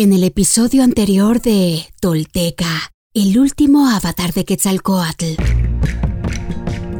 En el episodio anterior de Tolteca, el último avatar de Quetzalcoatl.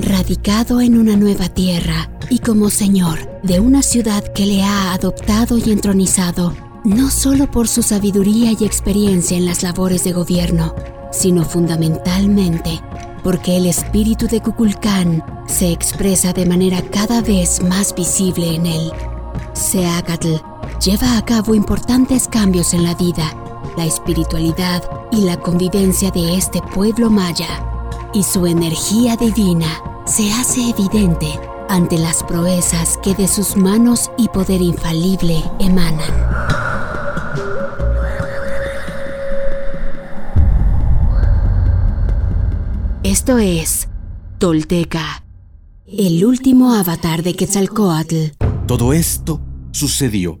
Radicado en una nueva tierra y como señor de una ciudad que le ha adoptado y entronizado, no solo por su sabiduría y experiencia en las labores de gobierno, sino fundamentalmente porque el espíritu de Kukulcán se expresa de manera cada vez más visible en él. Seacatl lleva a cabo importantes cambios en la vida, la espiritualidad y la convivencia de este pueblo maya, y su energía divina se hace evidente ante las proezas que de sus manos y poder infalible emanan. Esto es Tolteca, el último avatar de Quetzalcoatl. Todo esto sucedió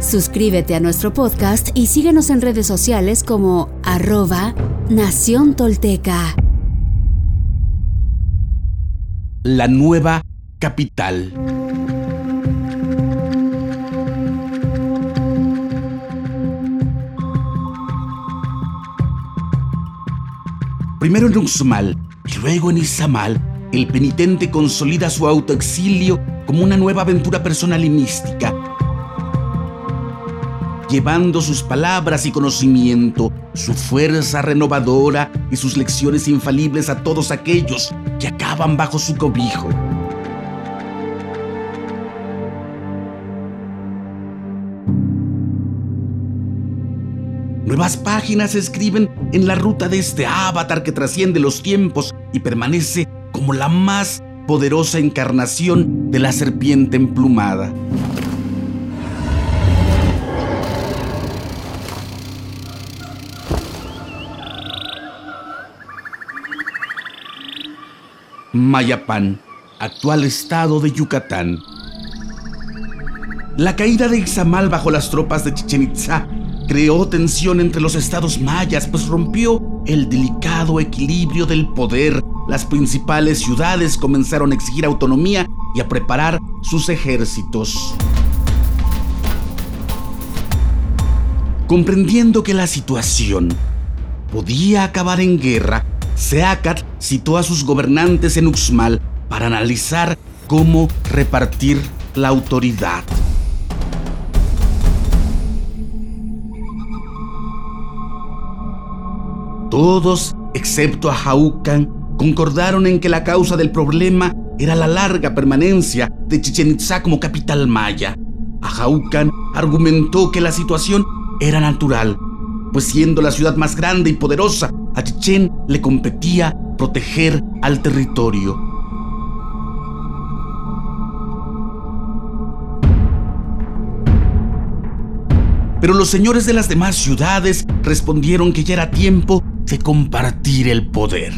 Suscríbete a nuestro podcast y síguenos en redes sociales como arroba Nación Tolteca. La nueva capital. Primero en Uxmal y luego en Izamal, el penitente consolida su autoexilio como una nueva aventura personal y mística, llevando sus palabras y conocimiento, su fuerza renovadora y sus lecciones infalibles a todos aquellos que acaban bajo su cobijo. Nuevas páginas se escriben en la ruta de este avatar que trasciende los tiempos y permanece como la más poderosa encarnación de la serpiente emplumada. Mayapán, actual estado de Yucatán. La caída de Ixamal bajo las tropas de Chichen Itza creó tensión entre los estados mayas, pues rompió el delicado equilibrio del poder. Las principales ciudades comenzaron a exigir autonomía y a preparar sus ejércitos. Comprendiendo que la situación podía acabar en guerra, Seacat citó a sus gobernantes en Uxmal para analizar cómo repartir la autoridad. Todos, excepto a Jaucan, concordaron en que la causa del problema era la larga permanencia de Chichen Itza como capital maya. Ajaucan argumentó que la situación era natural, pues siendo la ciudad más grande y poderosa, a Chichen le competía proteger al territorio. Pero los señores de las demás ciudades respondieron que ya era tiempo de compartir el poder.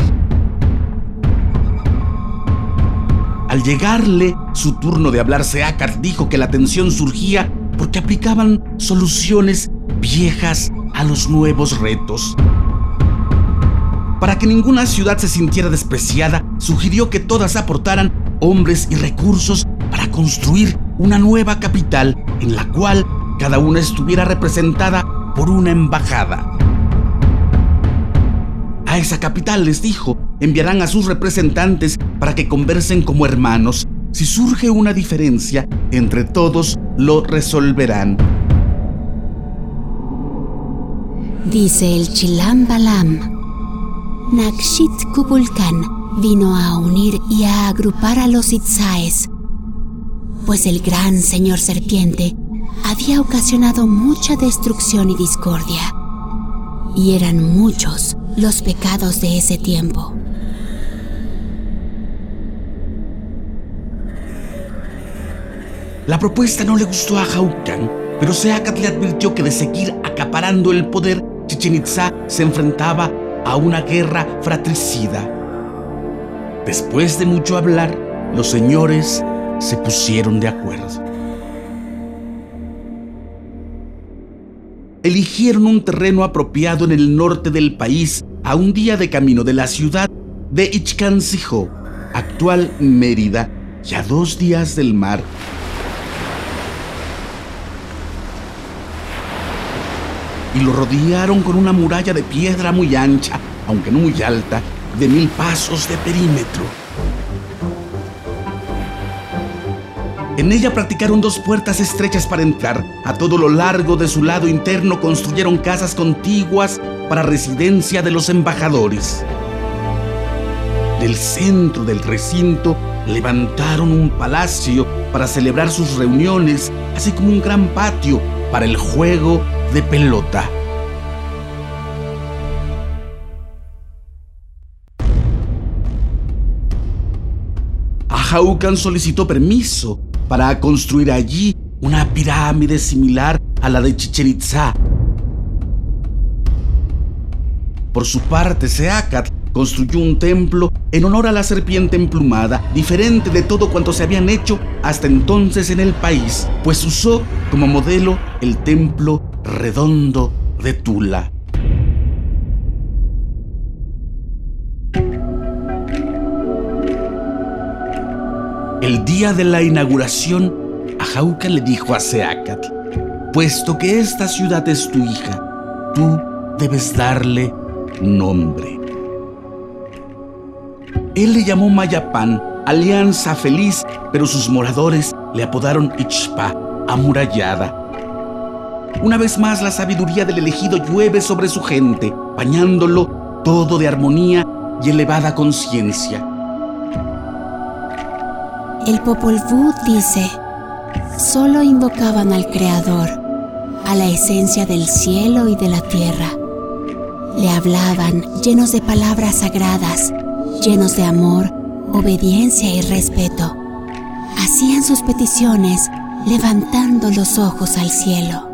Al llegarle su turno de hablar, Seacat dijo que la tensión surgía porque aplicaban soluciones viejas a los nuevos retos. Para que ninguna ciudad se sintiera despreciada, sugirió que todas aportaran hombres y recursos para construir una nueva capital en la cual cada una estuviera representada por una embajada. A esa capital, les dijo, enviarán a sus representantes para que conversen como hermanos. Si surge una diferencia, entre todos lo resolverán. Dice el Chilam Balam. Nakshit Kubulkan vino a unir y a agrupar a los Itzaes, pues el gran señor serpiente había ocasionado mucha destrucción y discordia, y eran muchos los pecados de ese tiempo. La propuesta no le gustó a Jaucan, pero Seacat le advirtió que de seguir acaparando el poder, Chichen Itza se enfrentaba a una guerra fratricida. Después de mucho hablar, los señores se pusieron de acuerdo. Eligieron un terreno apropiado en el norte del país, a un día de camino de la ciudad de Ichkansijo, actual Mérida, y a dos días del mar y lo rodearon con una muralla de piedra muy ancha, aunque no muy alta, de mil pasos de perímetro. En ella practicaron dos puertas estrechas para entrar. A todo lo largo de su lado interno construyeron casas contiguas para residencia de los embajadores. Del centro del recinto levantaron un palacio para celebrar sus reuniones, así como un gran patio para el juego de pelota. Ahaucan solicitó permiso para construir allí una pirámide similar a la de Chichen. Por su parte, Seacat construyó un templo en honor a la serpiente emplumada, diferente de todo cuanto se habían hecho hasta entonces en el país, pues usó como modelo el templo redondo de Tula. El día de la inauguración, Ajauca le dijo a Seacat, puesto que esta ciudad es tu hija, tú debes darle nombre. Él le llamó Mayapán, alianza feliz, pero sus moradores le apodaron Ichpa, amurallada. Una vez más la sabiduría del elegido llueve sobre su gente, bañándolo todo de armonía y elevada conciencia. El Popol Vuh dice, solo invocaban al Creador, a la esencia del cielo y de la tierra. Le hablaban llenos de palabras sagradas, llenos de amor, obediencia y respeto. Hacían sus peticiones levantando los ojos al cielo.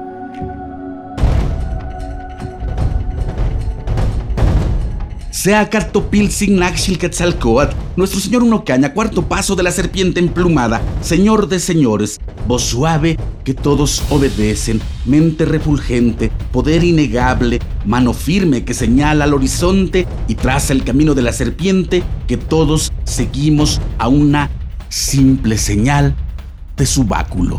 Sea Quetzalcoatl, nuestro señor Unocaña, cuarto paso de la serpiente emplumada, señor de señores, voz suave que todos obedecen, mente refulgente, poder innegable, mano firme que señala al horizonte y traza el camino de la serpiente que todos seguimos a una simple señal de su báculo.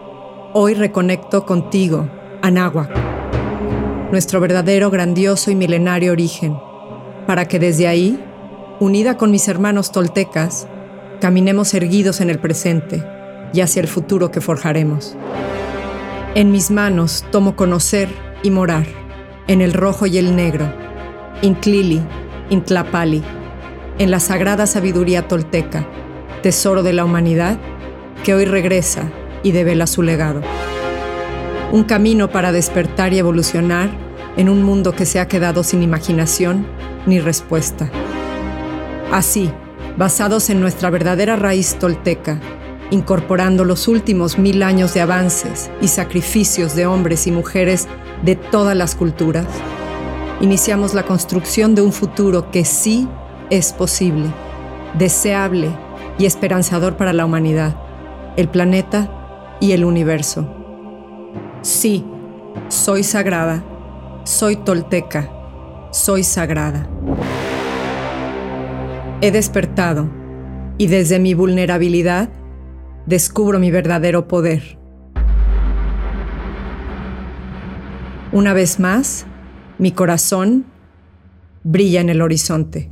Hoy reconecto contigo, Anáhuac, nuestro verdadero, grandioso y milenario origen, para que desde ahí, unida con mis hermanos toltecas, caminemos erguidos en el presente y hacia el futuro que forjaremos. En mis manos tomo conocer y morar, en el rojo y el negro, Intlili, Intlapali, en la sagrada sabiduría tolteca, tesoro de la humanidad, que hoy regresa y devela su legado. Un camino para despertar y evolucionar en un mundo que se ha quedado sin imaginación ni respuesta. Así, basados en nuestra verdadera raíz tolteca, incorporando los últimos mil años de avances y sacrificios de hombres y mujeres de todas las culturas, iniciamos la construcción de un futuro que sí es posible, deseable y esperanzador para la humanidad, el planeta y el universo. Sí, soy sagrada, soy tolteca, soy sagrada. He despertado y desde mi vulnerabilidad descubro mi verdadero poder. Una vez más, mi corazón brilla en el horizonte.